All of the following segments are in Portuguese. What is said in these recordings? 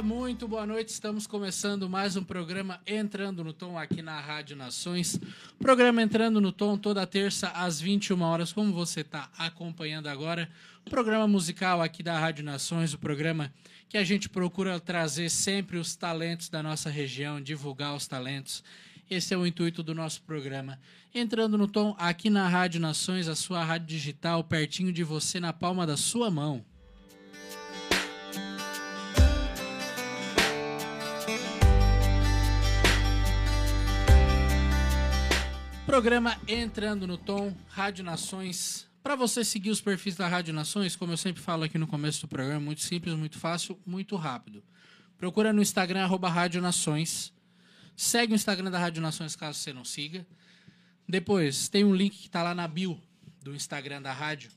Olá, muito boa noite. Estamos começando mais um programa Entrando no Tom aqui na Rádio Nações. Programa Entrando no Tom toda terça às 21 horas, como você está acompanhando agora. Programa musical aqui da Rádio Nações, o programa que a gente procura trazer sempre os talentos da nossa região, divulgar os talentos. Esse é o intuito do nosso programa. Entrando no tom aqui na Rádio Nações, a sua rádio digital, pertinho de você, na palma da sua mão. Programa Entrando no Tom, Rádio Nações. Para você seguir os perfis da Rádio Nações, como eu sempre falo aqui no começo do programa, muito simples, muito fácil, muito rápido. Procura no Instagram, arroba Rádio Nações. Segue o Instagram da Rádio Nações caso você não siga. Depois, tem um link que está lá na bio do Instagram da rádio.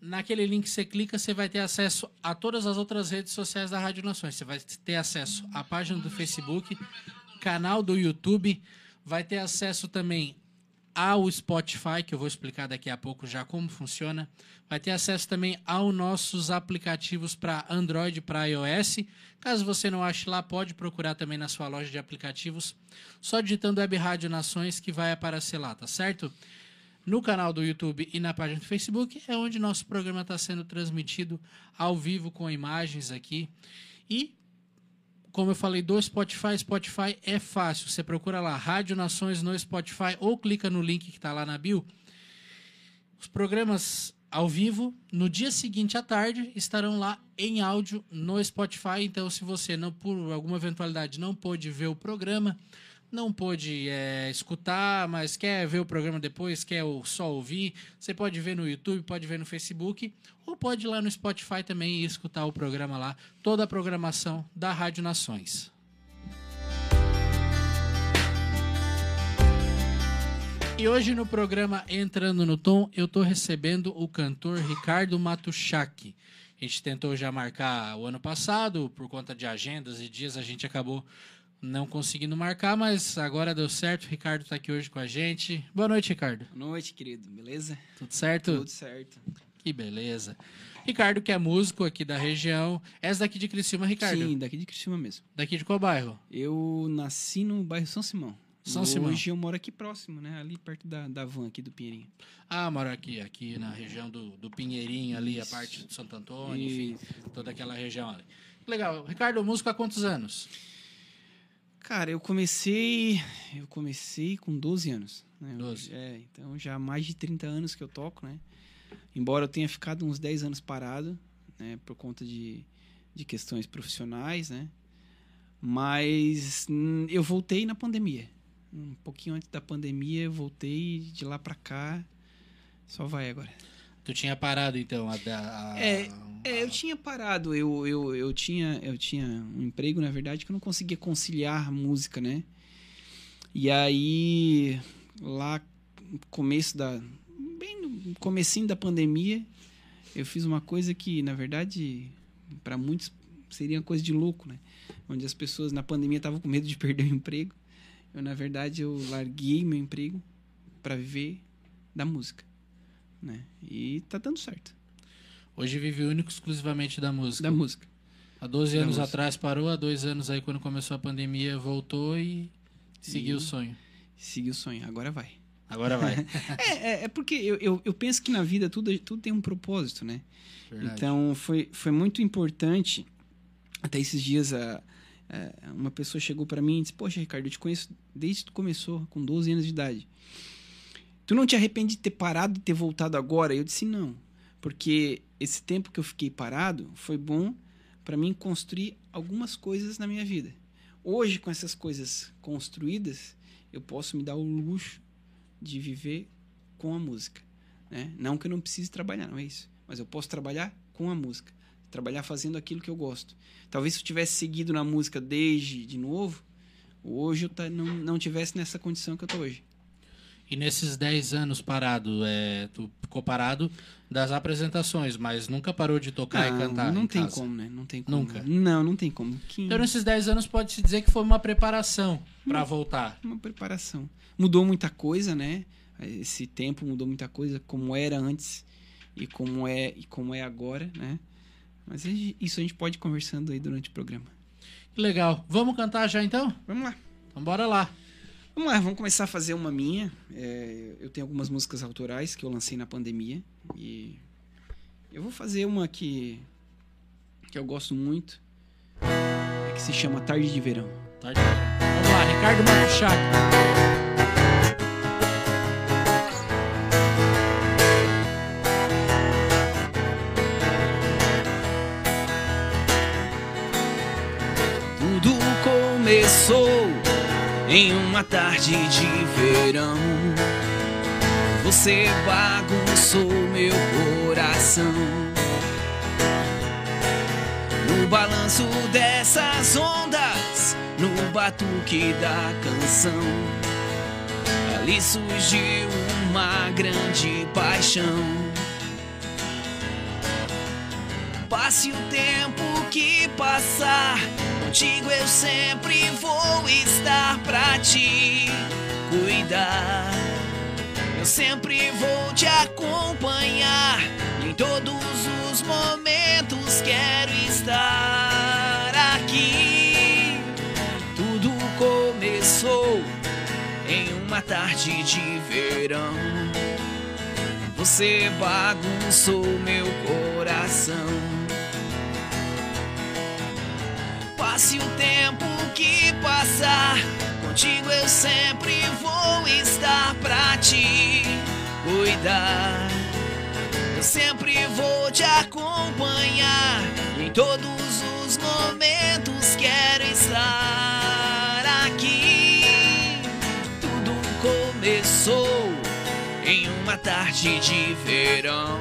Naquele link você clica, você vai ter acesso a todas as outras redes sociais da Rádio Nações. Você vai ter acesso à página do Facebook, canal do YouTube, vai ter acesso também ao Spotify, que eu vou explicar daqui a pouco já como funciona. Vai ter acesso também aos nossos aplicativos para Android e para iOS. Caso você não ache lá, pode procurar também na sua loja de aplicativos, só digitando Web Rádio Nações que vai aparecer lá, tá certo? no canal do YouTube e na página do Facebook, é onde nosso programa está sendo transmitido ao vivo com imagens aqui. E, como eu falei, do Spotify, Spotify é fácil. Você procura lá Rádio Nações no Spotify ou clica no link que está lá na bio. Os programas ao vivo, no dia seguinte à tarde, estarão lá em áudio no Spotify. Então, se você não, por alguma eventualidade, não pôde ver o programa, não pôde é, escutar, mas quer ver o programa depois, quer só ouvir, você pode ver no YouTube, pode ver no Facebook, ou pode ir lá no Spotify também e escutar o programa lá, toda a programação da Rádio Nações. E hoje no programa Entrando no Tom, eu estou recebendo o cantor Ricardo Matuchak. A gente tentou já marcar o ano passado, por conta de agendas e dias, a gente acabou não conseguindo marcar, mas agora deu certo. O Ricardo está aqui hoje com a gente. Boa noite, Ricardo. Boa noite, querido. Beleza? Tudo certo? Tudo certo. Que beleza. Ricardo, que é músico aqui da região. És daqui de Criciúma, Ricardo? Sim, daqui de Criciúma mesmo. Daqui de qual bairro? Eu nasci no bairro São Simão. São Hoje Simão. eu moro aqui próximo, né? Ali perto da, da van aqui do Pinheirinho. Ah, moro aqui, aqui na região do, do Pinheirinho, ali, a Isso. parte de Santo Antônio, enfim, toda aquela região ali. Legal. Ricardo, músico há quantos anos? Cara, eu comecei. Eu comecei com 12 anos. Né? 12. É, então já há mais de 30 anos que eu toco, né? Embora eu tenha ficado uns 10 anos parado, né? Por conta de, de questões profissionais, né? Mas hum, eu voltei na pandemia. Um pouquinho antes da pandemia, eu voltei de lá pra cá. Só vai agora. Tu tinha parado, então, a... a- É, É, eu tinha parado, eu, eu, eu, tinha, eu tinha um emprego, na verdade, que eu não conseguia conciliar música, né? E aí, lá no começo da... Bem no comecinho da pandemia, eu fiz uma coisa que, na verdade, para muitos seria coisa de louco, né? Onde as pessoas na pandemia estavam com medo de perder o emprego. Eu, na verdade, eu larguei meu emprego para viver da música, né? E tá dando certo. Hoje vive único exclusivamente da música. Da música. Há 12 Da anos música. atrás parou, há dois anos aí, quando começou a pandemia, voltou e seguiu o sonho. Segui o sonho, agora vai. Agora vai. É, é, é porque eu, eu, eu penso que na vida tudo, tudo tem um propósito, né? Verdade. Então foi, foi muito importante. Até esses dias a, a- uma pessoa chegou pra mim e disse: Poxa, Ricardo, eu te conheço desde que tu começou, com 12 anos de idade. Tu não te arrepende de ter parado e ter voltado agora? Eu disse: Não, porque esse tempo que eu fiquei parado foi bom pra mim construir algumas coisas na minha vida. Hoje, com essas coisas construídas, eu posso me dar o luxo de viver com a música. Né? Não que eu não precise trabalhar, não é isso. Mas eu posso trabalhar com a música. Trabalhar fazendo aquilo que eu gosto. Talvez se eu tivesse seguido na música desde de novo, hoje eu não, não tivesse nessa condição que eu tô hoje. E nesses 10 anos parado, é, tu ficou parado das apresentações, mas nunca parou de tocar e cantar não em tem casa. como, né? Não tem como. Nunca? Não, não tem como. Que Então nesses 10 anos pode-se dizer que foi uma preparação pra Hum. voltar. uma preparação. Mudou muita coisa, né? Esse tempo mudou muita coisa, como era antes e como é e como é agora, né? Mas isso a gente pode ir conversando aí durante o programa. Que legal. Vamos cantar já então? Vamos lá. Então bora lá. Vamos lá, vamos começar a fazer uma minha. É, eu tenho algumas músicas autorais que eu lancei na pandemia e eu vou fazer uma que que eu gosto muito, é que se chama Tarde de Verão. Tarde. Vamos lá, Ricardo Matuchak. Tudo começou em uma tarde de verão. Você bagunçou meu coração. No balanço dessas ondas, no batuque da canção, ali surgiu uma grande paixão. Passe o tempo que passar, contigo eu sempre vou estar pra te cuidar. Eu sempre vou te acompanhar em todos os momentos quero estar aqui. Tudo começou em uma tarde de verão. Você bagunçou meu coração. Passe o tempo que passar, contigo eu sempre vou estar pra te cuidar. Eu sempre vou te acompanhar e em todos os momentos quero estar aqui. Tudo começou em uma tarde de verão.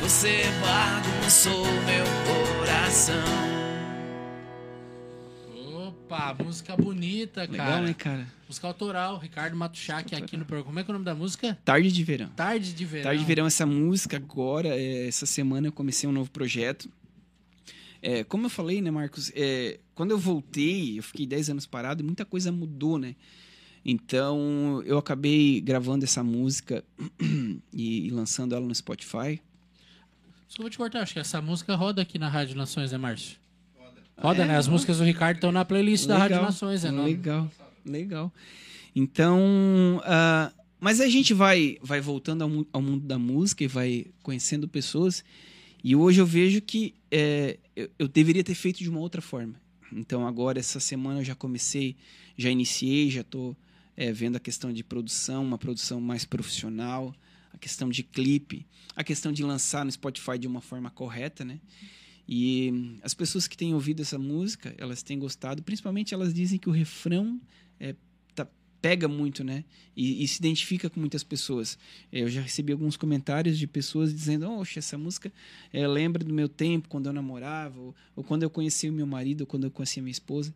Você bagunçou meu coração. Opa, música bonita, Legal, cara. né, cara? Música autoral, Ricardo Matuchak aqui no programa. Como é que é o nome da música? Tarde de verão. Tarde de Verão. Tarde de verão, essa música agora, é, essa semana eu comecei um novo projeto. É, como eu falei, né, Marcos? é, quando eu voltei, eu fiquei 10 anos parado e muita coisa mudou, né? Então eu acabei gravando essa música e, e lançando ela no Spotify. Só vou te cortar, acho que essa música roda aqui na Rádio Nações, né, Márcio? Roda, É, né? As músicas do Ricardo estão na playlist da Rádio Nações, né? Não- Legal, legal. Então, ah, mas a gente vai, vai voltando ao, ao mundo da música e vai conhecendo pessoas. E hoje eu vejo que é, eu, eu deveria ter feito de uma outra forma. Então agora, essa semana eu já comecei, já iniciei, já estou vendo a questão de produção, uma produção mais profissional, a questão de clipe, a questão de lançar no Spotify de uma forma correta, né? E as pessoas que têm ouvido essa música, elas têm gostado. Principalmente elas dizem que o refrão é, tá- pega muito, né? E, e se identifica com muitas pessoas. Eu já recebi alguns comentários de pessoas dizendo: Oxe, essa música é, lembra do meu tempo, quando eu namorava, ou, ou quando eu conheci o meu marido, ou quando eu conheci a minha esposa.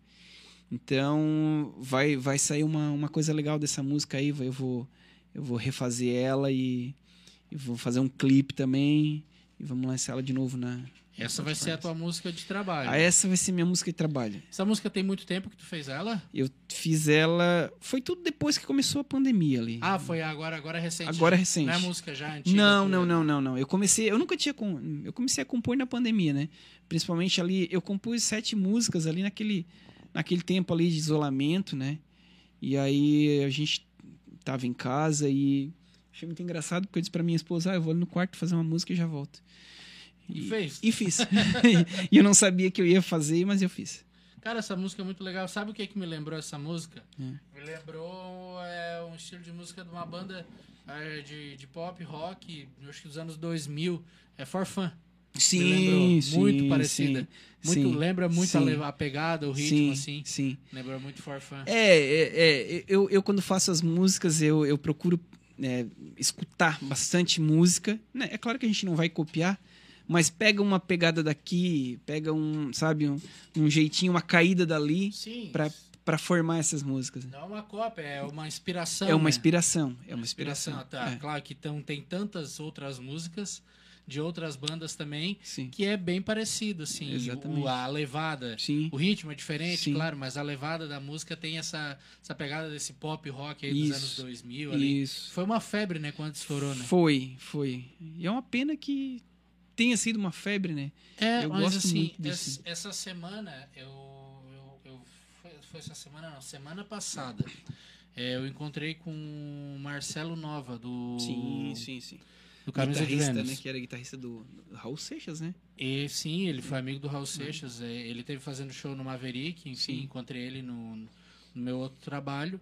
Então, vai, vai sair uma, uma coisa legal dessa música aí. Eu vou, eu vou refazer ela e, e vou fazer um clipe também. E vamos lançar ela de novo na. Essa vai ser a tua música de trabalho. Ah, essa vai ser minha música de trabalho. Essa música tem muito tempo que tu fez ela? Eu fiz ela. Foi tudo depois que começou a pandemia ali. Ah, foi agora, agora é recente. Agora é recente. Não é música já antiga? Não, não, não, não, não. Eu comecei, eu nunca tinha eu comecei a compor na pandemia, né? Principalmente ali, eu compus sete músicas ali naquele, naquele tempo ali de isolamento, né? E aí a gente tava em casa e achei muito engraçado porque eu disse pra minha esposa, ah, eu vou ali no quarto fazer uma música e já volto. E fez? E fiz. e eu não sabia que eu ia fazer, mas eu fiz. Cara, essa música é muito legal. Sabe o que, que me lembrou essa música? Hum. Me lembrou é, um estilo de música de uma banda é, de, de pop, rock, acho que dos anos 2000. É For. Sim, sim, muito parecida. sim, muito, sim, lembra muito a, sim. a pegada, o ritmo, sim, assim. Sim. Lembra muito For. É, é, é, eu, eu quando faço as músicas, eu, eu procuro é, escutar bastante música. né? É claro que a gente não vai copiar, mas pega uma pegada daqui, pega um, sabe, um, um jeitinho, uma caída dali pra, pra formar essas músicas. Não é uma cópia, é uma inspiração. É uma né? inspiração, é uma inspiração. Tá, é, Claro que tão, tem tantas outras músicas de outras bandas também sim, que é bem parecido, assim. Exatamente. O, a levada. sim, O ritmo é diferente, Sim. claro, mas a levada da música tem essa, essa pegada desse pop rock aí dos Isso. anos 2000 ali. isso. Foi uma febre, né, quando estourou, né? Foi, foi. E é uma pena que tenha sido uma febre, né? É, Eu mas gosto assim, muito desse- essa, semana, eu, eu, eu- foi, foi essa semana, não, semana passada, é, eu encontrei com o Marcelo Nova, do, sim, sim. do Camisa de guitarrista, Vênus. né? Que era guitarrista do, do Raul Seixas, né? E sim, ele foi amigo do Raul Seixas. é, Ele teve fazendo show no Maverick, enfim, Sim. encontrei ele no, no meu outro trabalho.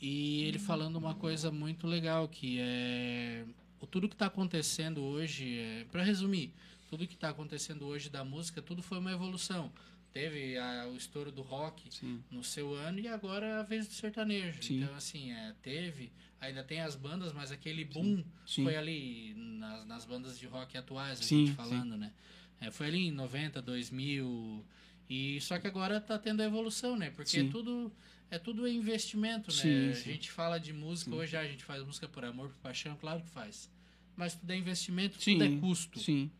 E ele falando uma coisa muito legal, que é tudo que está acontecendo hoje, é, para resumir, tudo que está acontecendo hoje da música, tudo foi uma evolução. Teve a- o estouro do rock Sim. no seu ano e agora é a vez do sertanejo. Sim. Então, assim, é, teve, ainda tem as bandas, mas aquele boom Sim. foi ali nas, nas bandas de rock atuais, a gente falando, né? É, foi ali em 90, 2000. E só que agora tá tendo a evolução, né? Porque é Sim. tudo é tudo investimento, né? Sim, A sim. gente fala de música, hoje a gente faz música por amor, por paixão, claro que faz. Mas tudo é investimento, Sim, tudo é custo. Sim.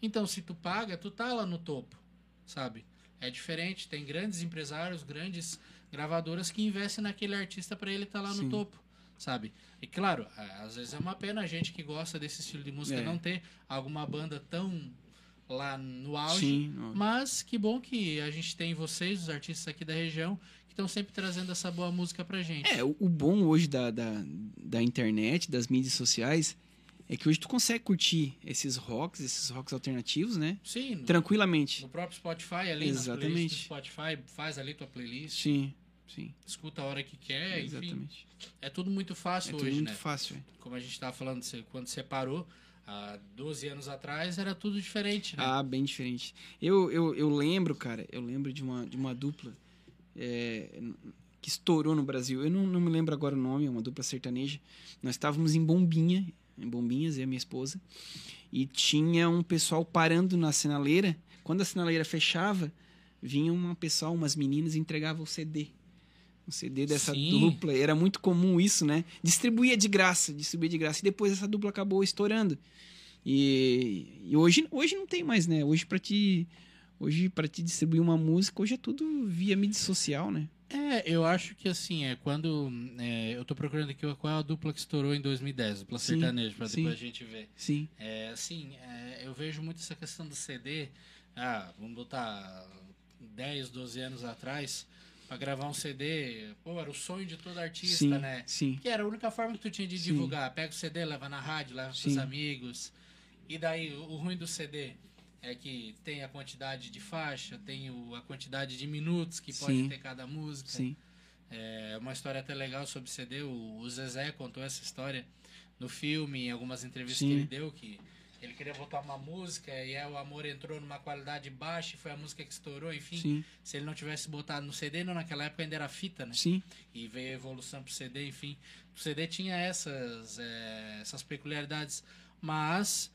Então, se tu paga, tu tá lá no topo, sabe? É diferente, tem grandes empresários, grandes gravadoras que investem naquele artista para ele estar lá Sim. no topo, sabe? E claro, às vezes é uma pena a gente que gosta desse estilo de música É. não ter alguma banda tão lá no auge, Sim. mas que bom que a gente tem vocês, os artistas aqui da região, que estão sempre trazendo essa boa música pra gente. É, o, o bom hoje da, da, da internet, das mídias sociais, é que hoje tu consegue curtir esses rocks, esses rocks alternativos, né? Sim, no, Tranquilamente. no próprio Spotify ali, Exatamente. do Spotify, faz ali tua playlist, Sim, sim. escuta a hora que quer, enfim. exatamente. É tudo muito É fácil tudo hoje, muito né? fácil. é. Como a gente tava falando, quando você parou, há 12 anos atrás, era tudo diferente, né? Ah, bem diferente. Eu, eu, eu lembro, cara, eu lembro de uma, de uma dupla é, que estourou no Brasil. Eu não, não me lembro agora o nome, é uma dupla sertaneja. Nós estávamos em Bombinha, em Bombinhas, e a minha esposa, e tinha um pessoal parando na sinaleira. Quando a sinaleira fechava, vinha um pessoal, umas meninas, e entregava o CD. O CD dessa Sim. dupla. Era muito comum isso, né? Distribuía de graça, distribuía de graça. E depois essa dupla acabou estourando. E, e hoje, hoje não tem mais, né? Hoje para te hoje para te distribuir uma música, hoje é tudo via mídia social, né? É, eu acho que assim, é quando. é, eu tô procurando aqui qual é a dupla que estourou em 2010, dupla Sim, sertaneja, pra sim. depois a gente ver. Sim. É, assim, é, eu vejo muito essa questão do CD. Ah, vamos botar 10, 12 anos atrás, pra gravar um CD. Pô, era o sonho de todo artista, sim, né? sim. Que era a única forma que tu tinha de Sim. divulgar. Pega o CD, leva na rádio, leva pros amigos. E daí, o ruim do CD é que tem a quantidade de faixa, tem o, a quantidade de minutos que pode ter cada música. Sim. É uma história até legal sobre CD. O, o Zezé contou essa história no filme, em algumas entrevistas que ele deu, que ele queria botar uma música e aí o amor entrou numa qualidade baixa e foi a música que estourou, enfim. Sim. Se ele não tivesse botado no CD, não, naquela época ainda era fita, né? Sim. E veio a evolução pro CD, enfim. O CD tinha essas, é, essas peculiaridades, mas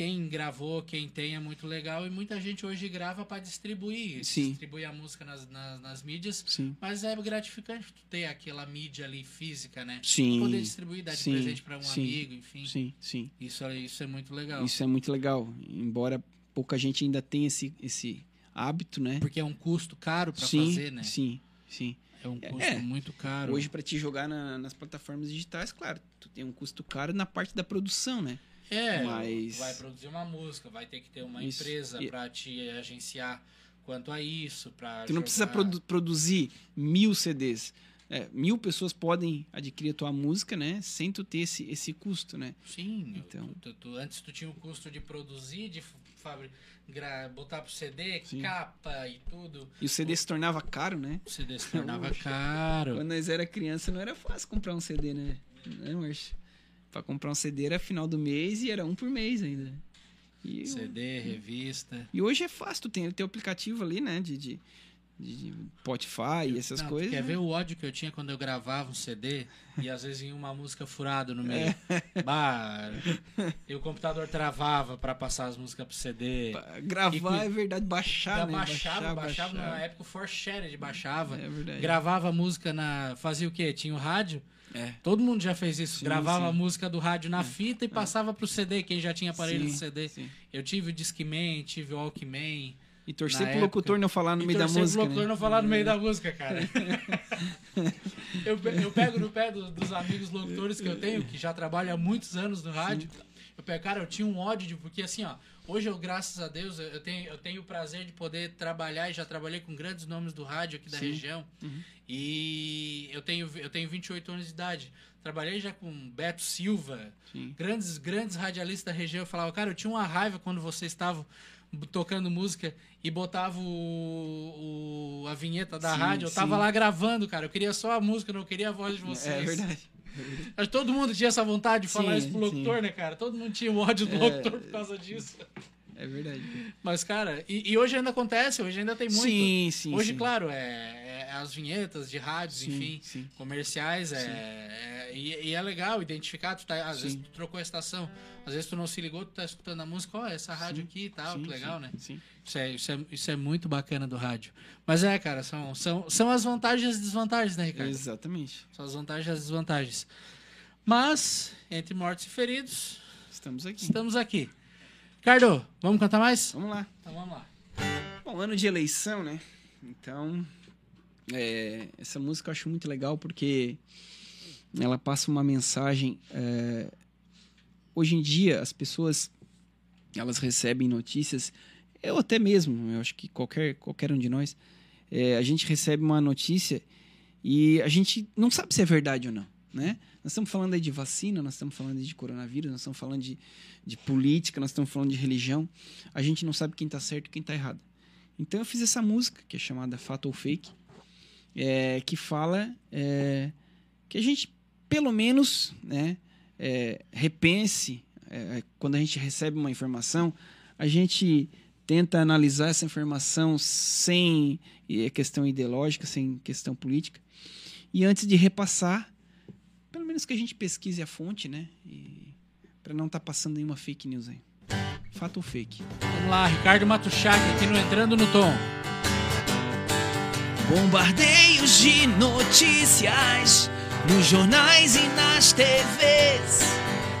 quem gravou, quem tem é muito legal e muita gente hoje grava para distribuir, Sim. distribuir a música nas, nas, nas mídias, Sim. mas é gratificante tu ter aquela mídia ali física, né? Sim. Poder distribuir, dar de Sim. presente para um Sim. amigo, enfim. Sim, sim. Isso, é- isso é muito legal. Isso é muito legal, embora pouca gente ainda tenha esse esse hábito, né? Porque é um custo caro para fazer, né? sim, sim. É um custo É. muito caro. Hoje para te jogar na- nas plataformas digitais, claro, tu tem um custo caro na parte da produção, né? É, Mas- vai produzir uma música, vai ter que ter uma Isso. empresa E- pra te agenciar quanto a isso, pra Tu não precisa jogar- produ- produzir mil CDs. É, mil pessoas podem adquirir a tua música, né? Sem tu ter esse, esse custo, né? Sim, Então. tu- tu- tu- antes tu tinha o custo de produzir, de botar pro CD, Sim. capa e tudo. E o CD se tornava caro, né? O CD se tornava caro. Quando nós era criança não era fácil comprar um CD, né? Não, mas pra comprar um CD era final do mês e era um por mês ainda. E, CD, revista. e hoje é fácil, tu tem o teu aplicativo ali, né? De, de, de- Spotify e essas Não, coisas. Quer né? ver o ódio que eu tinha quando eu gravava um CD e às vezes vinha uma música furada no meio? É. Bah, e o computador travava pra passar as músicas pro CD. Pra Gravar E é verdade, baixar, né? baixava, baixava, baixar. na época o ForShared baixava. É verdade. Gravava música na. Fazia o quê? Tinha o rádio. É. Todo mundo já fez isso. Sim, Gravava sim. a música do rádio na fita e passava pro CD, quem já tinha aparelho Sim, de CD. sim. Eu tive o Discman, tive o Walkman. E torcer pro época. locutor não falar no e meio da torcer pro música. locutor né? não falar no meio da música, cara. eu, eu pego no pé do- dos amigos locutores que eu tenho, que já trabalham há muitos anos no rádio. Eu pego, cara, eu tinha um ódio de. Porque assim, ó, hoje eu, graças a Deus, eu tenho, eu tenho o prazer de poder trabalhar e já trabalhei com grandes nomes do rádio aqui da Sim. região. E eu tenho, eu tenho 28 anos de idade. Trabalhei já com Beto Silva, Sim. grandes, grandes radialistas da região. Eu falava, cara, eu tinha uma raiva quando vocês estavam tocando música e botava o, o- a vinheta da Sim, rádio. Eu tava sim. lá gravando, cara. Eu queria só a música, não queria a voz de vocês. É verdade. Acho que todo mundo tinha essa vontade de falar Sim, isso pro locutor, sim. né, cara? Todo mundo tinha o ódio do É. locutor por causa disso. É verdade. Mas, cara, e, e hoje ainda acontece, hoje ainda tem muito. Sim, sim. hoje, sim. claro, é, é as vinhetas de rádios, Sim, enfim, sim. comerciais, é, é- e, e é legal identificar, tu tá, às vezes Sim. tu trocou a estação, às vezes tu não se ligou, tu tá escutando a música, ó, essa rádio aqui e tal, que legal, né? Sim. Isso é, isso, é, isso é muito bacana do rádio. Mas é, cara, são, são, são as vantagens e as desvantagens, né, Ricardo? Exatamente. São as vantagens e as desvantagens. Mas, entre mortos e feridos, Estamos aqui. estamos aqui. Ricardo, vamos cantar mais? Vamos lá. Então vamos lá. Bom, ano de eleição, né? Então, é, essa música eu acho muito legal porque ela passa uma mensagem. é, hoje em dia, as pessoas elas recebem notícias, eu até mesmo, eu acho que qualquer, qualquer um de nós, é, a gente recebe uma notícia e a gente não sabe se é verdade ou não. né? Nós estamos falando aí de vacina, nós estamos falando de coronavírus, nós estamos falando de, de política, nós estamos falando de religião. A gente não sabe quem está certo e quem está errado. Então eu fiz essa música, que é chamada Fato ou Fake, é, que fala é, que a gente, pelo menos, né, é, repense, é, quando a gente recebe uma informação, a gente tenta analisar essa informação sem é, questão ideológica, sem questão política, e antes de repassar, pelo menos que a gente pesquise a fonte, né, para não estar tá passando nenhuma fake news aí. Fato ou fake? Vamos lá, Ricardo Matuchak aqui no Entrando no Tom. Bombardeios de notícias nos jornais e nas TVs.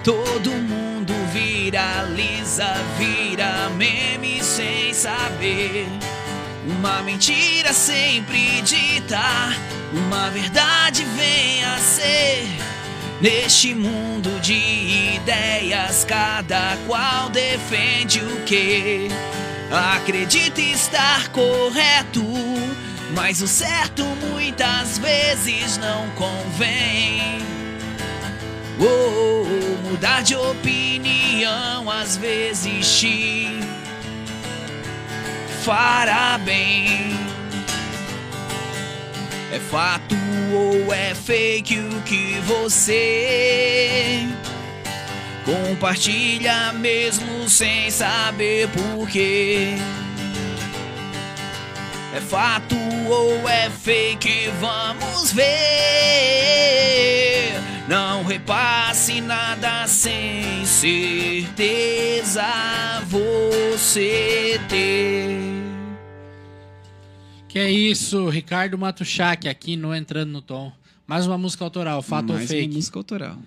Todo mundo viraliza, vira meme sem saber. Uma mentira sempre dita, uma verdade vem a ser. Neste mundo de ideias, cada qual defende o que acredita estar correto mas o certo muitas vezes não convém. Oh, mudar de opinião às vezes te fará bem. É fato ou é fake o que você compartilha mesmo sem saber porquê? É fato ou é fake? Vamos ver. Não repasse nada sem certeza você ter. Que é isso, Ricardo Matuchak aqui no Entrando no Tom. Mais uma música autoral, fato mais ou fake? uma música autoral.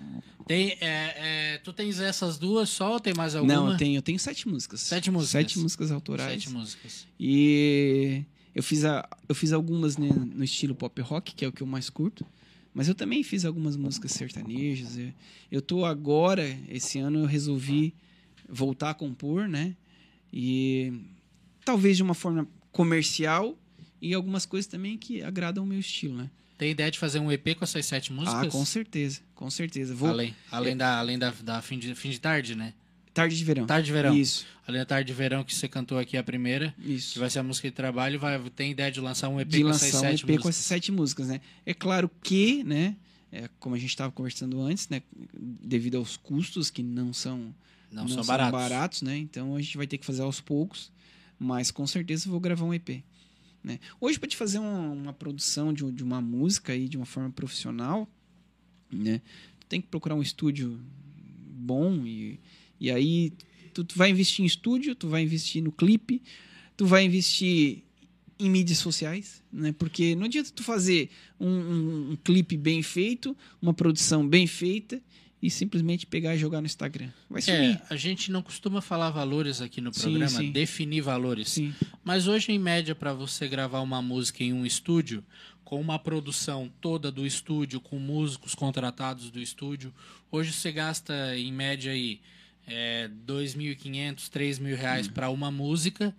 Tem, é, é, tu tens essas duas só ou tem mais alguma? Não, eu tenho, eu tenho sete músicas. Sete músicas. Sete músicas autorais. Sete músicas. E eu fiz, a, eu fiz algumas né, no estilo pop rock, que é o que eu mais curto. Mas eu também fiz algumas músicas sertanejas. Eu, eu tô agora, esse ano, eu resolvi voltar a compor, né? E talvez de uma forma comercial e algumas coisas também que agradam o meu estilo, né? Tem ideia de fazer um EP com essas sete músicas? Ah, com certeza, com certeza. Vou... Além, além, da, além da, da fim, de, fim de tarde, né? Tarde de verão. Tarde de verão. Isso. Além da tarde de verão que você cantou aqui a primeira, Isso. que vai ser a música de trabalho, vai, tem ideia de lançar um EP de com lançar essas um sete EP músicas. com essas sete músicas, né? É claro que, né? é, como a gente estava conversando antes, né? Devido aos custos que não são Não, são baratos. baratos, né? Então a gente vai ter que fazer aos poucos, mas com certeza eu vou gravar um EP. Né? Hoje, para te fazer uma, uma produção de, de uma música aí de uma forma profissional, né? Tu tem que procurar um estúdio bom e, e aí tu, tu vai investir em estúdio, tu vai investir no clipe, tu vai investir em mídias sociais, né? Porque não adianta tu fazer um, um, um clipe bem feito, uma produção bem feita e simplesmente pegar e jogar no Instagram. Vai sumir. É, a gente não costuma falar valores aqui no Sim, programa, sim. definir valores. Sim. Mas hoje, em média, para você gravar uma música em um estúdio, com uma produção toda do estúdio, com músicos contratados do estúdio, hoje você gasta, em média, aí, é, 2.500, 3.000 reais para uma música,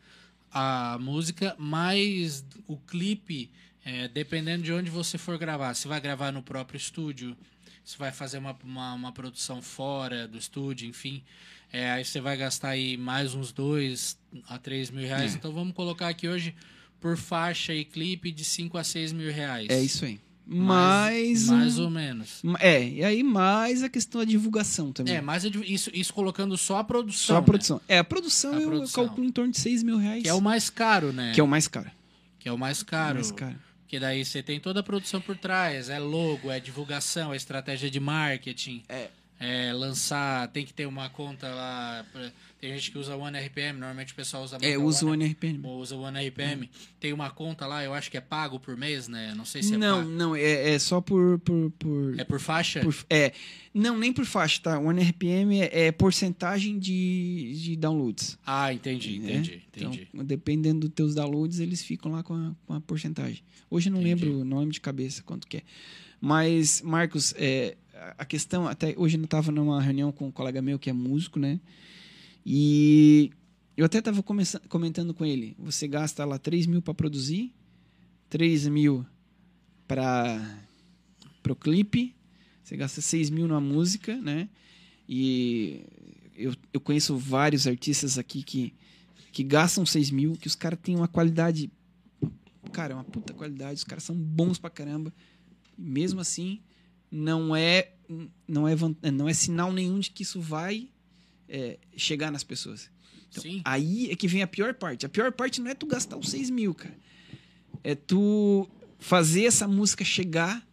a música, mais o clipe, é, dependendo de onde você for gravar. Se vai gravar no próprio estúdio, se vai fazer uma, uma, uma produção fora do estúdio, enfim. É, aí você vai gastar aí mais uns dois a três mil reais. É. Então vamos colocar aqui hoje por faixa e clipe de 5 a 6 mil reais. É isso aí. Mais, Mais, mais ou menos. É, e aí mais a questão da divulgação também. É, de- isso, isso colocando só a produção. Só a né? produção. É, a produção A eu produção. calculo em torno de 6 mil reais. Que é o mais caro, né? Que é o mais caro. Que é o mais caro. Mais caro. Porque daí você tem toda a produção por trás. É logo, é divulgação, é estratégia de marketing. É. É lançar, tem que ter uma conta lá. pra- Tem gente que usa o OneRPM, normalmente o pessoal usa É, usa o One- OneRPM. ou usa o OneRPM. Tem uma conta lá, eu acho que é pago por mês, né? Não sei se é Não, pago. não, é, é só por. por, por, É por faixa? por- é, não, nem por faixa, tá? O OneRPM é, é porcentagem de, de downloads. Ah, entendi, né? entendi, entendi. Então, dependendo dos teus downloads, eles ficam lá com a, com a porcentagem. Hoje eu não Entendi. lembro o nome de cabeça quanto que é. Mas, Marcos, é, a- questão, até hoje eu estava numa reunião com um colega meu que é músico, né? E eu até estava comentando com ele. Você gasta lá 3 mil para produzir, 3 mil para o clipe, Você gasta 6 mil numa música, né? E eu, eu conheço vários artistas aqui que, que gastam 6 mil, que os caras têm uma qualidade. Cara, uma puta qualidade, os caras são bons pra caramba. E mesmo assim, não é, não é, não é sinal nenhum de que isso vai é, chegar nas pessoas. Então, Sim. Aí é que vem a pior parte. A pior parte não é tu gastar os 6 mil, cara. É tu fazer essa música chegar,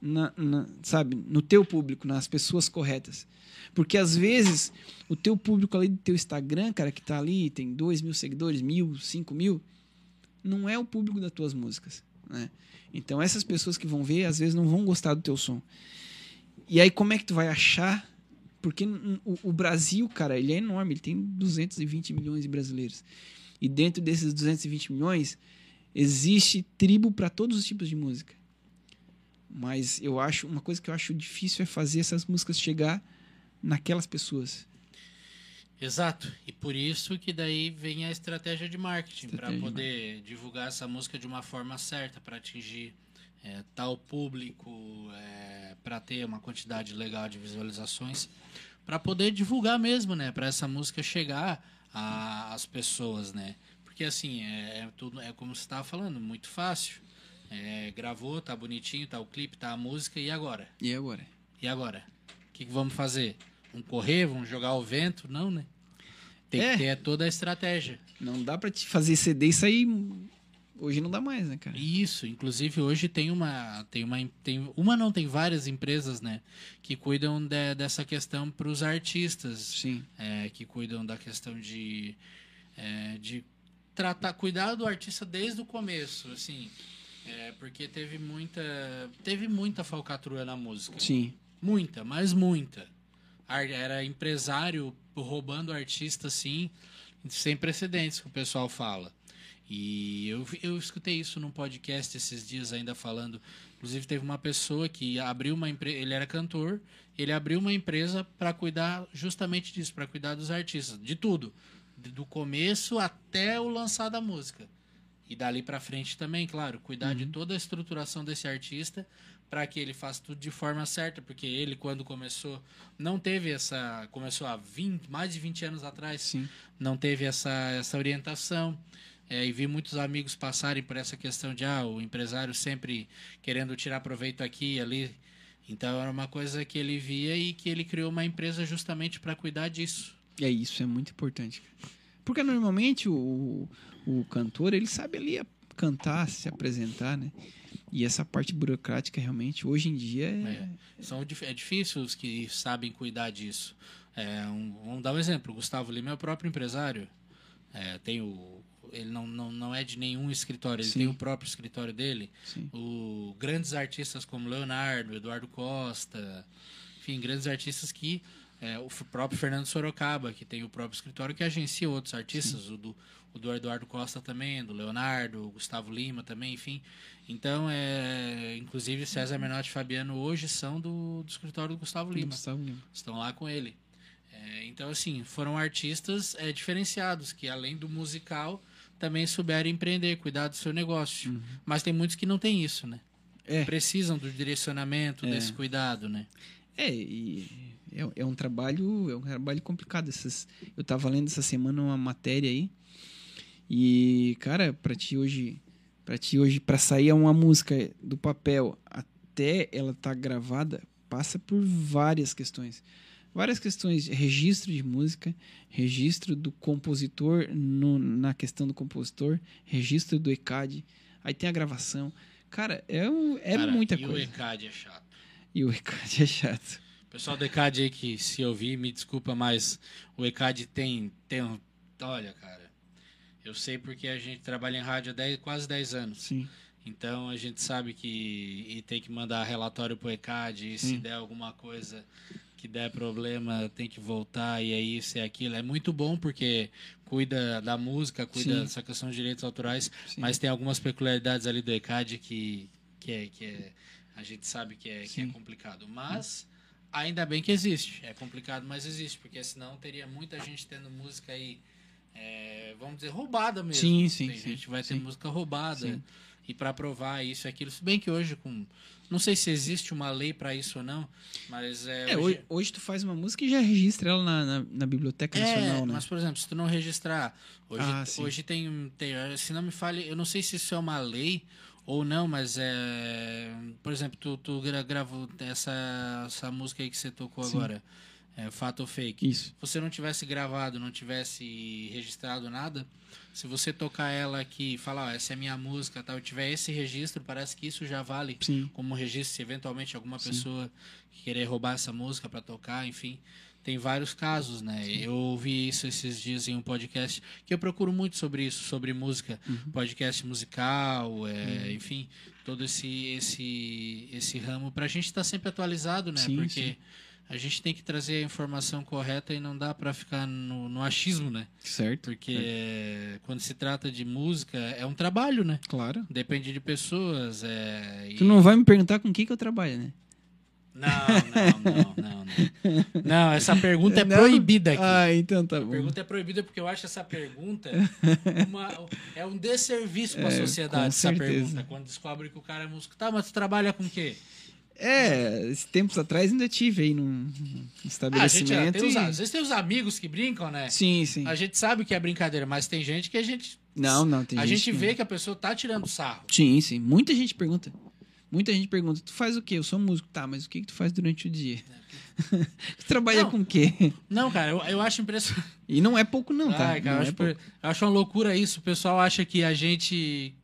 na, na- sabe, no teu público, nas pessoas corretas. Porque às vezes o teu público ali do teu Instagram, cara, que tá ali, tem 2 mil seguidores, mil, 5 mil, não é o público das tuas músicas, né? Então essas pessoas que vão ver, às vezes não vão gostar do teu som. E aí como é que tu vai achar? Porque o, o Brasil, cara, ele é enorme, ele tem 220 milhões de brasileiros. E dentro desses 220 milhões, existe tribo para todos os tipos de música. Mas eu acho, uma coisa que eu acho difícil é fazer essas músicas chegar naquelas pessoas. Exato. E por isso que daí vem a estratégia de marketing para poder divulgar essa música de uma forma certa para atingir é, tal público, para ter uma quantidade legal de visualizações, para poder divulgar mesmo, né? Para essa música chegar a- às pessoas, né? Porque assim é, é tudo é como você estava falando, muito fácil. É, gravou, tá bonitinho, tá o clipe, tá a música e agora? E agora? E agora? O que, que vamos fazer? Vamos correr? Vamos jogar ao vento? Não, né? Tem É. que ter toda a estratégia. Não dá pra te fazer CD e sair. Hoje não dá mais, né, cara? Isso, inclusive hoje tem uma, tem uma, tem uma não tem várias empresas, né, que cuidam de- dessa questão para os artistas, Sim. é, que cuidam da questão de, é, de tratar, cuidar do artista desde o começo, assim, é, porque teve muita, teve muita falcatrua na música. Sim. Muita, mas muita. Era empresário roubando artista, assim, sem precedentes, que o pessoal fala. E eu, eu escutei isso num podcast esses dias ainda falando. Inclusive, teve uma pessoa que abriu uma empresa. Ele era cantor, ele abriu uma empresa para cuidar justamente disso, para cuidar dos artistas, de tudo. Do começo até o lançar da música. E dali para frente também, claro, cuidar de toda a estruturação desse artista para que ele faça tudo de forma certa, porque ele quando começou não teve essa, começou há 20, mais de 20 anos atrás, Sim. não teve essa, essa orientação. É, e vi muitos amigos passarem por essa questão de ah, o empresário sempre querendo tirar proveito aqui e ali. Então era uma coisa que ele via e que ele criou uma empresa justamente para cuidar disso. É isso, é muito importante. Porque normalmente o, o cantor, ele sabe ali a- cantar, se apresentar, né? E essa parte burocrática realmente, hoje em dia, é... São, dif- é difícil os que sabem cuidar disso. É, um- vamos dar um exemplo. O Gustavo Lima é o próprio empresário. É, tem o, ele não, não, não é de nenhum escritório, ele Sim. tem o próprio escritório dele. Sim. O, grandes artistas como Leonardo, Eduardo Costa, enfim, grandes artistas que. é, o próprio Fernando Sorocaba, que tem o próprio escritório que agencia outros artistas, o do, o do Eduardo Costa também, do Leonardo, Gustavo Lima também, enfim. Então, é, inclusive César Menotti e Fabiano hoje são do, do escritório do Gustavo Lima Gustavo Lima. estão lá com ele. É, então, assim, foram artistas é, diferenciados, que além do musical, também souberam empreender, cuidar do seu negócio. Mas tem muitos que não têm isso, né? É. Precisam do direcionamento, É. desse cuidado, né? É, e é, é um trabalho, é um trabalho complicado. Essas, eu tava lendo essa semana uma matéria aí. E, cara, pra ti hoje, para ti hoje para sair uma música do papel até ela tá gravada, passa por várias questões. Várias questões, registro de música, registro do compositor no- na questão do compositor, registro do ECAD, aí tem a gravação. Cara, é, um- é Cara, muita e coisa. o ECAD é chato. E o ECAD é chato. Pessoal do ECAD aí que se ouvir, me desculpa, mas o ECAD tem, tem. Olha, cara, eu sei porque a gente trabalha em rádio há 10, quase 10 anos. Sim. Então a gente sabe que e tem que mandar relatório pro ECAD e se Sim. der alguma coisa que der problema tem que voltar e é isso e é aquilo. É muito bom porque cuida da música, cuida Sim. dessa questão de direitos autorais, Sim. mas tem algumas peculiaridades ali do ECAD que, que, é, que é, a gente sabe que é, que é complicado. Mas ainda bem que existe. É complicado, mas existe, porque senão teria muita gente tendo música aí, é, vamos dizer, roubada mesmo. Sim, sim, Tem sim, gente vai ter sim. música roubada. Sim. e para provar isso e aquilo. Se bem que hoje com não sei se existe uma lei para isso ou não, mas é, É, hoje, hoje tu faz uma música e já registra ela na, na, na Biblioteca É, Nacional, né? mas por exemplo, se tu não registrar, hoje, Ah, sim. hoje tem, tem, se não me falhe, eu não sei se isso é uma lei ou não, mas é, por exemplo, tu, tu gra- gravou essa, essa música aí que você tocou Sim. É, Fato ou Fake. Isso. Se você não tivesse gravado, não tivesse registrado nada, se você tocar ela aqui e falar, ó, essa é a minha música, tal, e tiver esse registro, parece que isso já vale Sim. como registro, se eventualmente alguma pessoa querer roubar essa música para tocar, enfim. Tem vários casos, né? Eu ouvi isso esses dias em um podcast que eu procuro muito sobre isso, sobre música, Uhum. podcast musical, é, enfim, todo esse esse esse ramo pra gente estar sempre atualizado, né? Sim, Porque sim. A gente tem que trazer a informação correta e não dá para ficar no, no achismo, né? Certo. Porque certo. é, quando se trata de música, é um trabalho, né? Claro. Depende de pessoas. É, Tu e- não vai me perguntar com que que eu trabalho, né? Não, não, não, não, não. Não, essa pergunta é Não? proibida aqui. Ah, então tá A bom. pergunta é proibida porque eu acho essa pergunta uma- é um desserviço para a É, sociedade, essa certeza. pergunta. Quando descobre que o cara é músico. Tá, mas tu trabalha com o quê? É, tempos atrás ainda tive aí num Ah, a gente, ah, estabelecimento. os, e- às vezes tem os amigos que brincam, né? Sim, sim. A gente sabe que é brincadeira, mas tem gente que a gente. Não, não, tem a gente gente que- vê que a pessoa tá tirando sarro. Sim, sim. Muita gente pergunta. Muita gente pergunta, tu faz o quê? Eu sou músico. Tá, mas o que, que tu faz durante o dia? tu trabalha Não. com o quê? Não, cara, eu, eu acho impressionante. E não é pouco não, tá? Ai, cara, Não eu, é acho, pouco. eu acho uma loucura isso. O pessoal acha que a gente.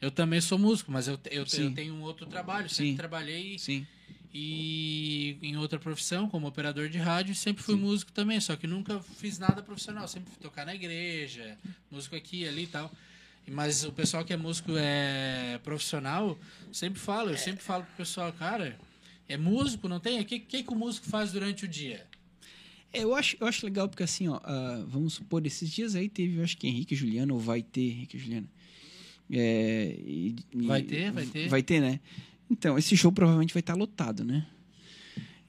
Eu também sou músico, mas eu, eu, Sim. eu tenho um outro trabalho. Sempre Sim. trabalhei Sim. e em outra profissão, como operador de rádio, sempre fui músico também, só que nunca fiz nada profissional. Sempre fui tocar na igreja, músico aqui, ali e tal. Mas o pessoal que é músico é profissional, sempre fala, eu sempre falo pro pessoal, cara, é músico, não tem? O que, que, que o músico faz durante o dia? É, eu, acho, eu acho legal porque assim, ó, ah, vamos supor, esses dias aí teve, eu acho que Henrique e Juliano, ou vai ter Henrique e Juliano. É, e- Vai ter, vai ter. Vai ter, né? Então, esse show provavelmente vai estar lotado, né?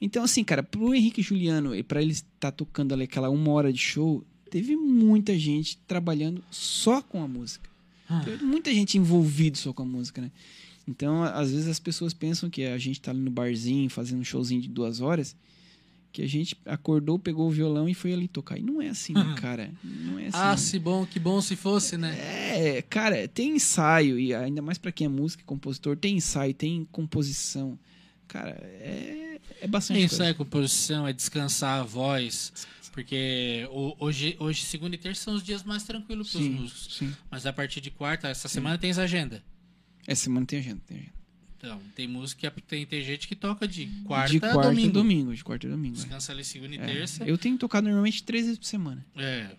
Então, assim, cara, pro Henrique e Juliano, e pra eles estar tocando ali aquela uma hora de show, teve muita gente trabalhando só com a música. Ah. Teve muita gente envolvida só com a música, né? Então, às vezes as pessoas pensam que a gente tá ali no barzinho fazendo um showzinho de duas horas, que a gente acordou, pegou o violão e foi ali tocar. E não é assim, né, cara? Não é assim. Ah, se bom, que bom se fosse, né? É, cara, tem ensaio, e ainda mais pra quem é músico e compositor, tem ensaio, tem composição. Cara, é, é bastante isso é composição, é descansar a voz. Porque hoje, hoje, segunda e terça, são os dias mais tranquilos para os Sim, músicos. sim. Mas a partir de quarta, essa semana tem agenda. Essa semana tem agenda, tem agenda. Então, tem música, que é- tem, tem gente que toca de quarta, de a quarta domingo. a domingo. De quarta a domingo. é. Descansa ali segunda e É. terça. Eu tenho tocado normalmente três vezes por semana. É.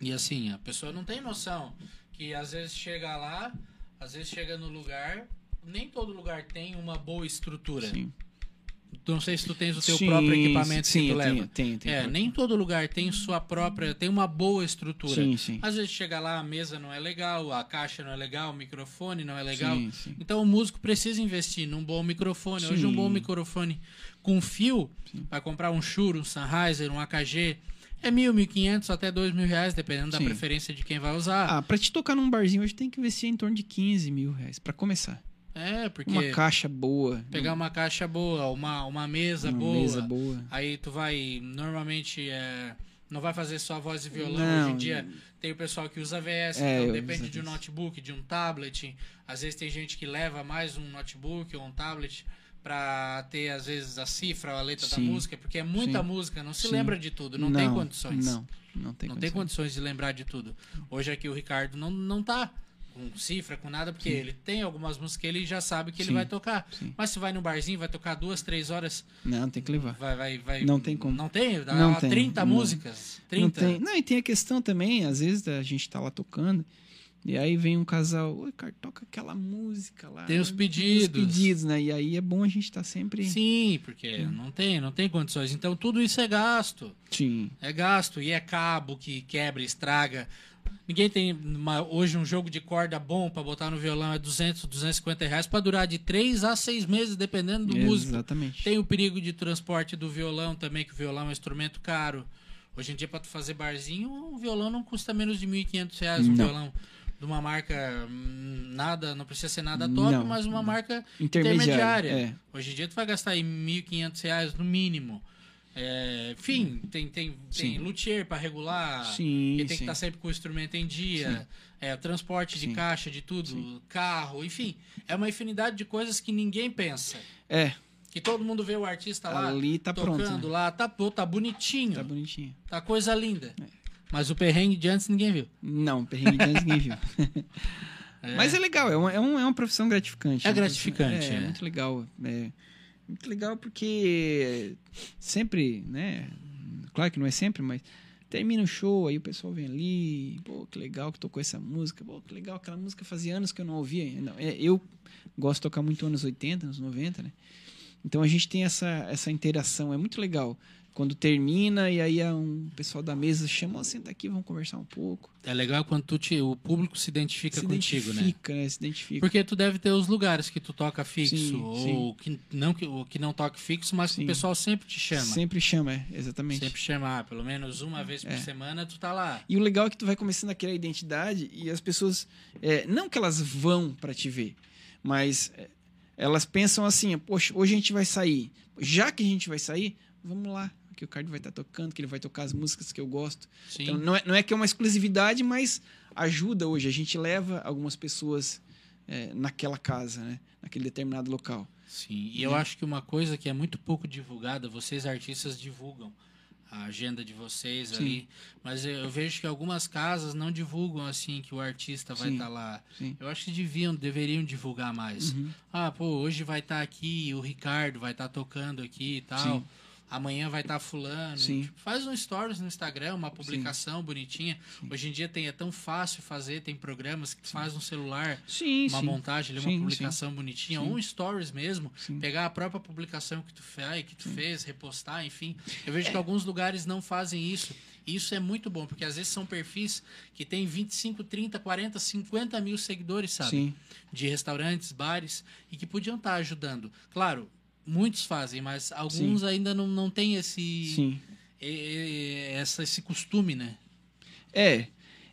E assim, a pessoa não tem noção que às vezes chega lá, às vezes chega no lugar, nem todo lugar tem uma boa estrutura. Sim. Não sei se tu tens o teu Sim, próprio equipamento sim, que tu leva. tenho, tenho, tenho é, nem todo lugar tem sua própria, tem uma boa estrutura. Sim, sim. Às vezes chega lá, a mesa não é legal, a caixa não é legal, o microfone não é legal. Sim, sim. Então o músico precisa investir num bom microfone. Hoje um bom microfone com fio, vai comprar um Shure, um Sennheiser, um AKG, é mil, mil quinhentos até dois mil reais, dependendo da Sim. preferência de quem vai usar. Ah, pra te tocar num barzinho hoje tem que investir em torno de 15 mil reais, pra começar. É, porque Uma caixa boa. pegar uma caixa boa, uma, uma mesa uma boa, mesa boa. Aí tu vai, normalmente, é, não vai fazer só voz e violão. Não. Hoje em dia tem o pessoal que usa VS, É, então depende de um notebook, de um tablet. Às vezes tem gente que leva mais um notebook ou um tablet pra ter, às vezes, a cifra ou a letra da Sim. música, porque é muita Sim. música, não se Sim. lembra de tudo, não, tem condições. Não, não tem não tem condições. condições de lembrar de tudo. Hoje aqui o Ricardo não, não tá com cifra, com nada, porque ele tem algumas músicas que ele já sabe que ele Sim, vai tocar. sim. Mas se vai no barzinho, vai tocar duas, três horas, Não, tem que levar. Vai, vai, vai. Não tem como. Não tem? Dá Não tem, 30 não. músicas. 30. Não, tem, não, e tem a questão também, às vezes a gente tá lá tocando, e aí vem um casal, oi, cara, toca aquela música lá. Tem os Os pedidos. pedidos, né? E aí é bom a gente estar sempre. Sim, porque não tem, não tem condições. Então tudo isso é gasto. Sim. É gasto e é cabo que quebra, estraga. Ninguém tem uma- hoje um jogo de corda bom pra botar no violão é 200, 250 reais pra durar de 3 a 6 meses, dependendo do músico. Exatamente. Tem o perigo de transporte do violão também, que o violão é um instrumento caro. Hoje em dia, tu fazer barzinho, o violão não custa menos de 1.500 reais um Não. violão. de uma marca hum, nada, não precisa ser nada top, Não, mas uma não. marca Intermediária, é. Hoje em dia tu vai gastar aí 1.500 reais no mínimo. É, enfim, tem, tem, tem Sim. luthier para regular, Sim, que tem que sim. estar sempre com o instrumento em dia, é, transporte de caixa, de tudo, carro, enfim. É uma infinidade de coisas que ninguém pensa. É, Que todo mundo vê o artista lá Ali tá tocando pronto, né? lá, tá, pô, tá bonitinho, tá tá, bonitinho. coisa linda. É. Mas o perrengue de antes ninguém viu. Não, perrengue de antes ninguém viu. Mas é legal, é uma, é uma, é uma profissão gratificante. É uma gratificante, profissão- É, é. muito legal. É, muito legal porque sempre, né? Claro que não é sempre, mas termina o show, aí o pessoal vem ali, pô, que legal que tocou essa música, pô, que legal, aquela música fazia anos que eu não ouvia. Não, é, eu gosto de tocar muito anos 80, anos 90, né? Então a gente tem essa, essa interação, é muito legal. Quando termina e aí um pessoal da mesa chama, ó, senta aqui, vamos conversar um pouco. É legal quando tu te, o público se identifica se contigo, né? identifica, né? Se identifica. Porque tu deve ter os lugares que tu toca fixo, Sim, ou que não que, ou que não toque fixo, mas que Sim. o pessoal sempre te chama. Sempre chama, é, exatamente. Sempre chama, ah, pelo menos uma vez por É. semana tu tá lá. E o legal é que tu vai começando a criar identidade e as pessoas, é, não que elas vão para te ver, mas é, elas pensam assim, poxa, hoje a gente vai sair. Já que a gente vai sair, vamos lá. Que o Cardio vai estar tocando, que ele vai tocar as músicas que eu gosto. Sim. Então, não é, não é que é uma exclusividade, mas ajuda hoje. A gente leva algumas pessoas é, naquela casa, né? naquele determinado local. Sim, e eu acho que uma coisa que é muito pouco divulgada, vocês artistas divulgam a agenda de vocês Sim. ali, mas eu, eu vejo que algumas casas não divulgam assim que o artista vai estar lá. sim. Uhum. Eu acho que deviam, deveriam divulgar mais. Ah, pô, hoje vai estar aqui o Ricardo vai estar tocando aqui e tal. Sim. Amanhã vai estar fulano. Sim. Tipo, faz um stories no Instagram, uma publicação bonitinha. Hoje em dia tem, é tão fácil fazer, tem programas que tu faz no celular Sim, uma sim. montagem, Sim, uma publicação bonitinha, Sim. um stories mesmo, Sim. pegar a própria publicação que tu fez, que tu fez, repostar, enfim. Eu vejo que alguns lugares não fazem isso. E isso é muito bom, porque às vezes são perfis que têm 25, 30, 40, 50 mil seguidores, sabe? Sim. De restaurantes, bares, e que podiam estar ajudando. Claro, muitos fazem, mas alguns ainda não, não têm esse, Sim. e- e- essa, esse costume, né? É.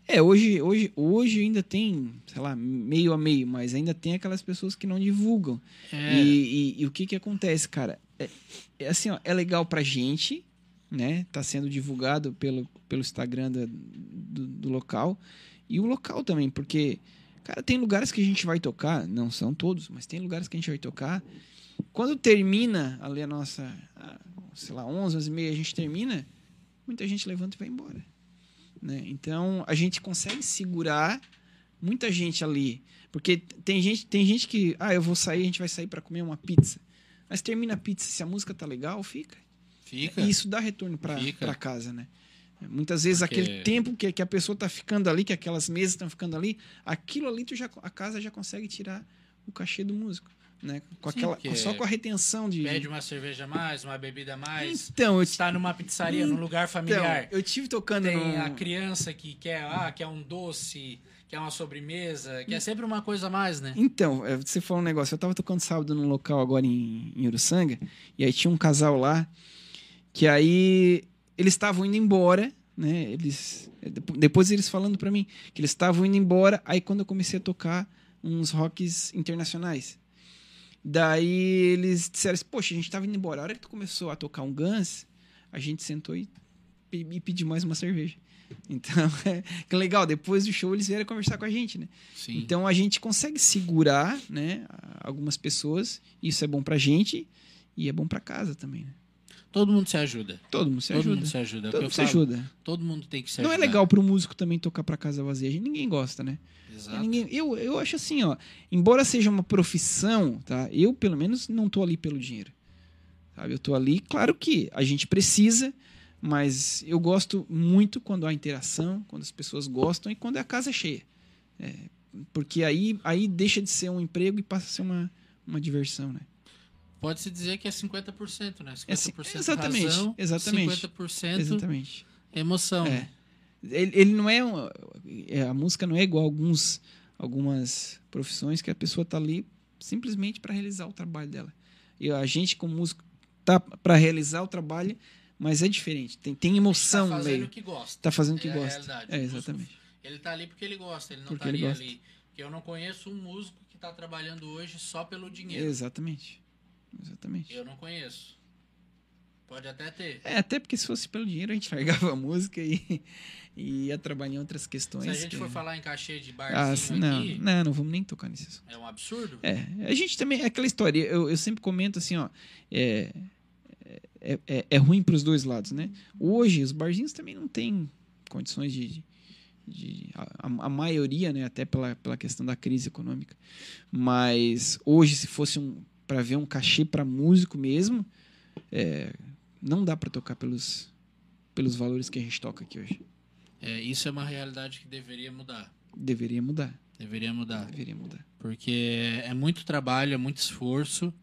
É, hoje, hoje, hoje ainda tem, sei lá, meio a meio, mas ainda tem aquelas pessoas que não divulgam. É, E, e- e o que que acontece, cara? É, é assim, ó, é legal pra gente, né? Tá sendo divulgado pelo, pelo Instagram da- do, do local. E o local também, porque, cara, tem lugares que a gente vai tocar, não são todos, mas tem lugares que a gente vai tocar. Quando termina ali a nossa, sei lá, 11, 11 e meia, a gente termina, muita gente levanta e vai embora. Né? Então, a gente consegue segurar muita gente ali. Porque tem gente, tem gente que, ah, eu vou sair, a gente vai sair para comer uma pizza. Mas termina a pizza, se a música tá legal, fica. fica. E isso dá retorno para casa, né? Muitas vezes Porque- aquele tempo que, que a pessoa tá ficando ali, que aquelas mesas estão ficando ali, aquilo ali tu já, a casa já consegue tirar o cachê do músico, né? Com Sim, aquela, só com a retenção de Pede uma cerveja a mais, uma bebida a mais. Então, eu, Está numa pizzaria, num lugar então, familiar. eu tive tocando Tem num- a criança que quer, ah, quer um doce, quer uma sobremesa, quer sempre uma coisa a mais, né? Então, é, você falou um negócio. Eu tava tocando sábado num local agora em, em Uruçanga, e aí tinha um casal lá, que aí eles estavam indo embora, né? Eles, depo- depois eles falando pra mim que eles estavam indo embora, aí quando eu comecei a tocar uns rocks internacionais. Daí eles disseram assim, poxa, a gente tava indo embora. A hora que tu começou a tocar um Guns, a gente sentou e, e pediu mais uma cerveja. Então, é, que legal. Depois do show, eles vieram conversar com a gente, né? Sim. Então a gente consegue segurar, né, algumas pessoas. Isso é bom pra gente e é bom pra casa também. Né? Todo mundo se ajuda. Todo mundo se Todo ajuda. mundo se ajuda. É o Todo mundo se ajuda. Todo mundo tem que se Não é ajudar. legal pro músico também tocar pra casa vazia. Gente, Ninguém gosta, né? Exato. Ninguém, eu, eu acho assim, ó. Embora seja uma profissão, tá? Eu pelo menos não tô ali pelo dinheiro. Sabe? Eu tô ali, claro que a gente precisa, mas eu gosto muito quando há interação, quando as pessoas gostam e quando a casa é cheia. É, porque aí, aí deixa de ser um emprego e passa a ser uma, uma diversão, né? Pode-se dizer que é 50%, né? 50% É assim, exatamente, razão, exatamente. 50% Exatamente. emoção. É. Ele, ele não é, um- é. A música não é igual a alguns, algumas profissões que a pessoa tá ali simplesmente para realizar o trabalho dela. E a gente, como músico, tá para realizar o trabalho, mas é diferente. Tem, tem emoção tá no fazendo meio. o que gosta. Tá fazendo o que É gosta. realidade. É, exatamente. Ele tá ali porque ele gosta, ele não Porque ele estaria gosta. ali. Porque eu não conheço um músico que tá trabalhando hoje só pelo dinheiro. Exatamente. Exatamente. Eu não conheço. Pode até ter. É, até porque se fosse pelo dinheiro a gente largava a música e, e ia trabalhar em outras questões. Se a gente que- for falar em cachê de Ah, barzinho sim, não, aqui, não, não vamos nem tocar assunto. é um absurdo. É, a gente também, é aquela história, eu, eu sempre comento assim, ó, é, é, é, é ruim para os dois lados, né? Hoje, os barzinhos também não têm condições de. de a, a maioria, né? Até pela, pela questão da crise econômica. Mas hoje, se fosse um. Para ver um cachê para músico mesmo, é, não dá para tocar pelos, pelos valores que a gente toca aqui hoje. É, isso é uma realidade que deveria mudar. Deveria mudar. Deveria mudar. Deveria mudar. Porque é muito trabalho, é muito esforço.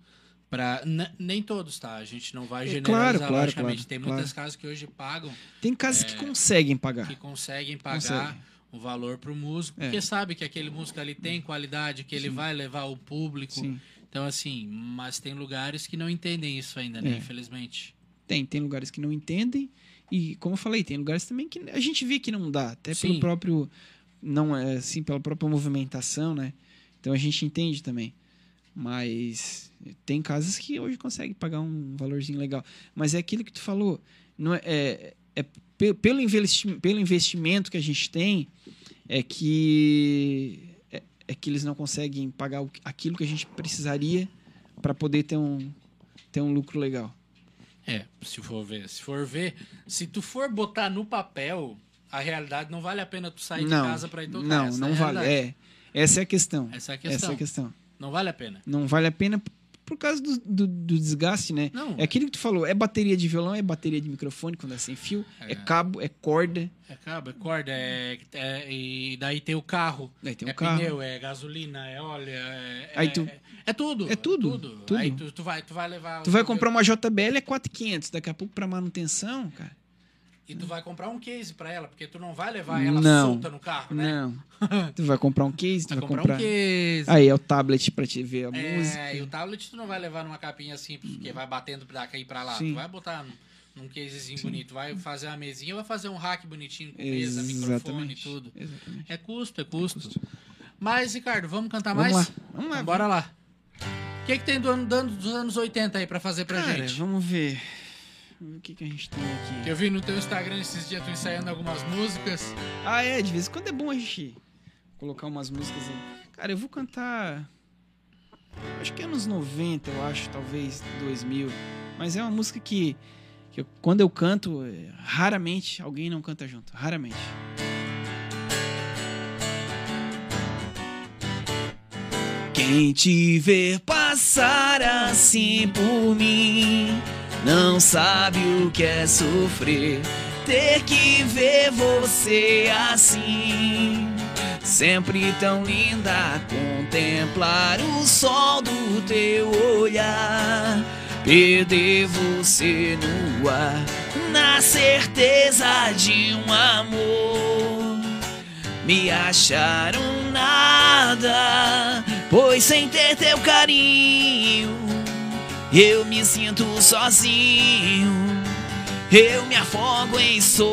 Pra... n- Nem todos, tá? A gente não vai É, generalizar, claro, claro, logicamente. claro, Tem muitas casas que hoje pagam, Tem casas que conseguem pagar. que conseguem pagar Conseguem. o valor pro músico, É. porque sabe que aquele músico ali tem qualidade, que ele vai levar o público. Sim. Então, assim, mas tem lugares que não entendem isso ainda, né? É. Infelizmente. Tem, tem lugares que não entendem e, como eu falei, tem lugares também que a gente vê que não dá, até Sim. pelo próprio não é assim, pela própria movimentação, né? Então a gente entende também. Mas tem casas que hoje consegue pagar um valorzinho legal, mas é aquilo que tu falou, não é, é, é pe- pelo investimento, pelo investimento que a gente tem é que é, é que eles não conseguem pagar aquilo que a gente precisaria para poder ter um ter um lucro legal. É, se for ver. Se for ver, se tu for botar no papel, a realidade não vale a pena tu sair de casa pra ir tocar. Não, Essa não é a vale. É, essa é a questão. Essa é a Essa questão. é a questão. Não vale a pena. Não vale a pena por causa do, do, do desgaste, né? Não. É aquilo que tu falou, é bateria de violão, é bateria de microfone quando é sem fio, é, É. cabo, é corda. É cabo, é corda, é, é- e daí tem o carro. Daí tem o é carro. pneu, é gasolina, é óleo, é, Aí é, tu- é, tudo. É tudo, tudo. Aí tu, tu vai, tu vai levar. Tu vai comprar uma JBL é 4,500, daqui a pouco pra manutenção, cara. E tu vai comprar um case pra ela, porque tu não vai levar ela Não. solta no carro, né? Não. tu vai comprar um case, tu Vai vai comprar, comprar. um case. Aí é o tablet pra te ver a É, música. e o tablet tu não vai levar numa capinha simples, porque vai batendo pra cá e pra lá. Sim. Tu vai botar num, casezinho bonito. Vai fazer uma mesinha, vai fazer um rack bonitinho com mesa, microfone e tudo. Exatamente. É custo, é custo. Mas, Ricardo, vamos cantar Vamos mais? lá, vamos lá, bora lá. O que, que tem do ano, dos anos 80 aí pra fazer pra Cara, gente? vamos ver. O que, que a gente tem aqui. Eu vi no teu Instagram esses dias tu ensaiando algumas músicas. Ah, é, de vez em quando é bom a gente colocar umas músicas aí. Cara, eu vou cantar. Acho que anos 90, eu acho, talvez 2000. Mas é uma música que, que eu- quando eu canto, é, raramente alguém não canta junto. Raramente. Quem te ver passar assim por mim não sabe o que é sofrer. Ter que ver você assim, sempre tão linda. Contemplar o sol do teu olhar, perder você no ar, na certeza de um amor me acharam nada, pois sem ter teu carinho, eu me sinto sozinho, eu me afogo em solidão.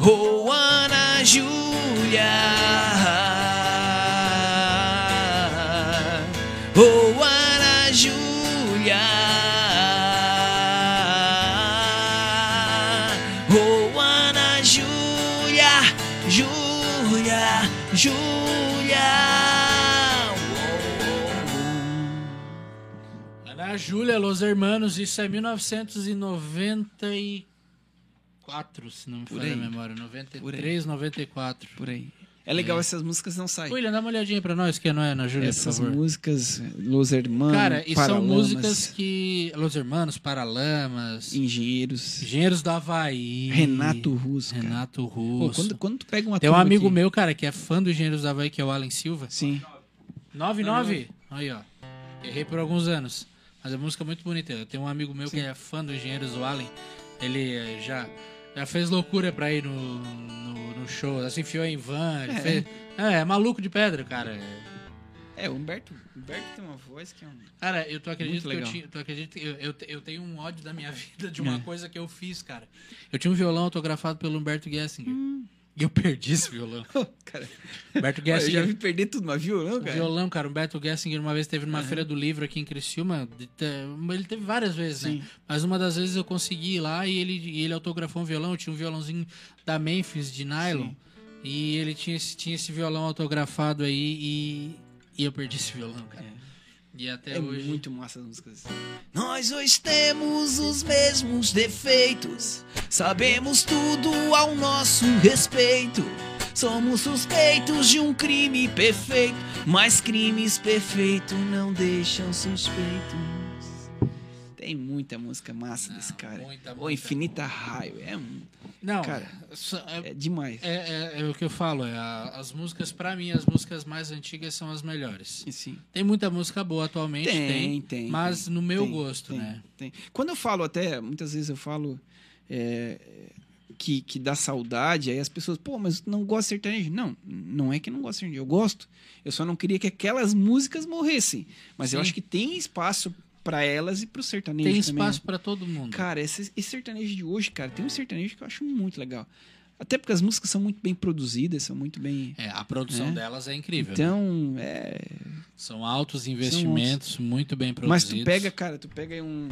Oh, Ana Júlia, oh, Ana Júlia, Júlia, Júlia, Júlia. Júlia, Los Hermanos, isso é 1994, se não me falha a memória. Por 93, 94. Por aí. É legal, essas músicas não saem. William, dá uma olhadinha pra nós, que não é, Ana Júlia, Essas músicas, Los Hermanos, Cara, e são Paralamas, músicas que. Los Hermanos, Paralamas, Engenheiros, Engenheiros do Havaí. Renato Russo. Renato Pô, Russo. quando, quando tu pega uma Tem um amigo que- meu, cara, que é fã do Engenheiros do Havaí, que é o Alan Silva. Sim. 99? Aí, ó. Errei por alguns anos. Mas a música é muito bonita. Eu tenho um amigo meu que é fã do Engenheiros do Allen. Ele eh, já, já fez loucura pra ir no, no, no show. Se enfiou em van. É. fez... É, é maluco de pedra, cara. É. O Humberto, Humberto tem uma voz que é um. Cara, eu tô acredito que eu tinha. Tu acredita eu, eu, eu tenho um ódio da minha vida de uma É. coisa que eu fiz, cara. Eu tinha um violão autografado pelo Humberto Gessinger. Hum. E eu perdi esse violão. cara, Humberto eu já Gessinger. vi perder tudo, mas violão, cara. violão, cara, o Humberto Gessinger uma vez teve numa feira do livro aqui em Criciúma. Ele teve várias vezes, Sim. né? Mas uma das vezes eu consegui ir lá e ele, e ele autografou um violão. Eu tinha um violãozinho da Memphis de nylon. Sim. E ele tinha esse, tinha esse violão autografado aí e, e eu perdi esse violão, cara. E até É hoje. muito massa as músicas. Nós dois temos os mesmos defeitos. Sabemos tudo ao nosso respeito. Somos suspeitos de um crime perfeito. Mas crimes perfeitos não deixam suspeitos. Tem muita música massa desse cara. muita, O muita. Infinita Raio. É, um- Não, Cara, é, é demais. é, é- é o que eu falo. É a- as músicas, pra mim, as músicas mais antigas são as melhores. Sim. Tem muita música boa atualmente, tem, Tem, tem. mas tem, no meu tem, gosto, né? tem. Quando eu falo até, muitas vezes eu falo é, que, que dá saudade, aí as pessoas, pô, mas não gosta de sertanejo. Não, não é que eu não gosto de sertanejo, eu gosto. Eu só não queria que aquelas músicas morressem. Mas eu Sim. acho que tem espaço pra elas e pro sertanejo Tem também, espaço né? pra todo mundo. Cara, esse, esse sertanejo de hoje, cara, tem um sertanejo que eu acho muito legal. Até porque as músicas são muito bem produzidas, são muito bem. É, a produção É. delas é incrível. né? Então, é. São altos investimentos, muito bem Mas produzidos. tu pega, cara, tu pega aí um,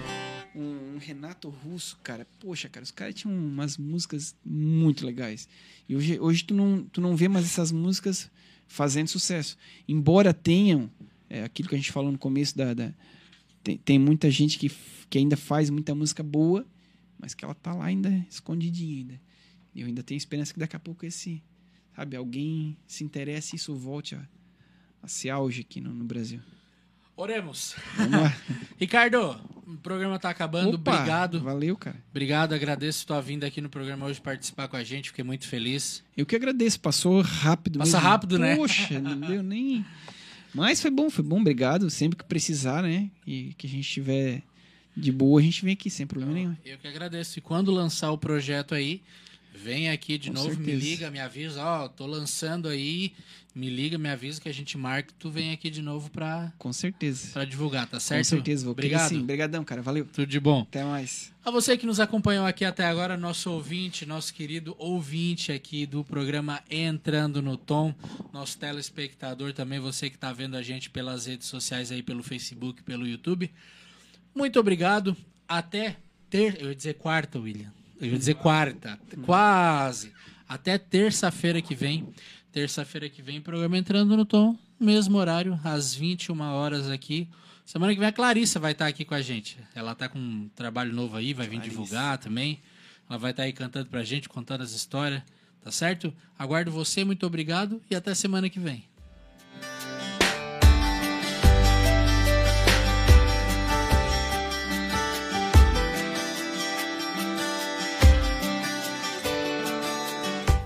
um Renato Russo, cara. Poxa, cara, os caras tinham umas músicas muito legais. E hoje, hoje tu, não, tu não vê mais essas músicas fazendo sucesso. Embora tenham, é, aquilo que a gente falou no começo da. da- tem, tem muita gente que, que ainda faz muita música boa, mas que ela tá lá ainda escondidinha ainda. E eu ainda tenho esperança que daqui a pouco esse, sabe, alguém se interesse e isso volte a, a ser auge aqui no, no Brasil. Oremos. Ricardo, o programa tá acabando. Opa, Obrigado. Valeu, cara. Obrigado, agradeço tua vinda aqui no programa hoje participar com a gente. Fiquei muito feliz. Eu que agradeço, passou rápido. Passa mesmo. rápido, né? Poxa, não deu nem. Mas foi bom, foi bom, obrigado. Sempre que precisar, né? E que a gente tiver de boa, a gente vem aqui sem problema nenhum. Eu que agradeço. E quando lançar o projeto aí, vem aqui de Com novo, me certeza. liga, me avisa. Ó, tô lançando aí, me liga, me avisa que a gente marca. Tu vem aqui de novo pra, Com certeza. pra divulgar, tá certo? Com certeza, vou Obrigado. sim. Obrigadão, cara. Valeu. Tudo de bom. Até mais. A você que nos acompanhou aqui até agora, nosso ouvinte, nosso querido ouvinte aqui do programa Entrando no Tom, nosso telespectador também, você que está vendo a gente pelas redes sociais aí, pelo Facebook, pelo YouTube. Muito obrigado. Até ter, eu ia dizer quarta, William. Eu ia dizer quarta, quase. Até terça-feira que vem. Terça-feira que vem, programa Entrando no Tom, mesmo horário, às 21 horas aqui. Semana que vem a Clarissa vai estar aqui com a gente. Ela tá com um trabalho novo aí, vai vir divulgar também. Ela vai estar aí cantando pra gente, contando as histórias, tá certo? Aguardo você, muito obrigado e até semana que vem.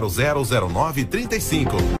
000935.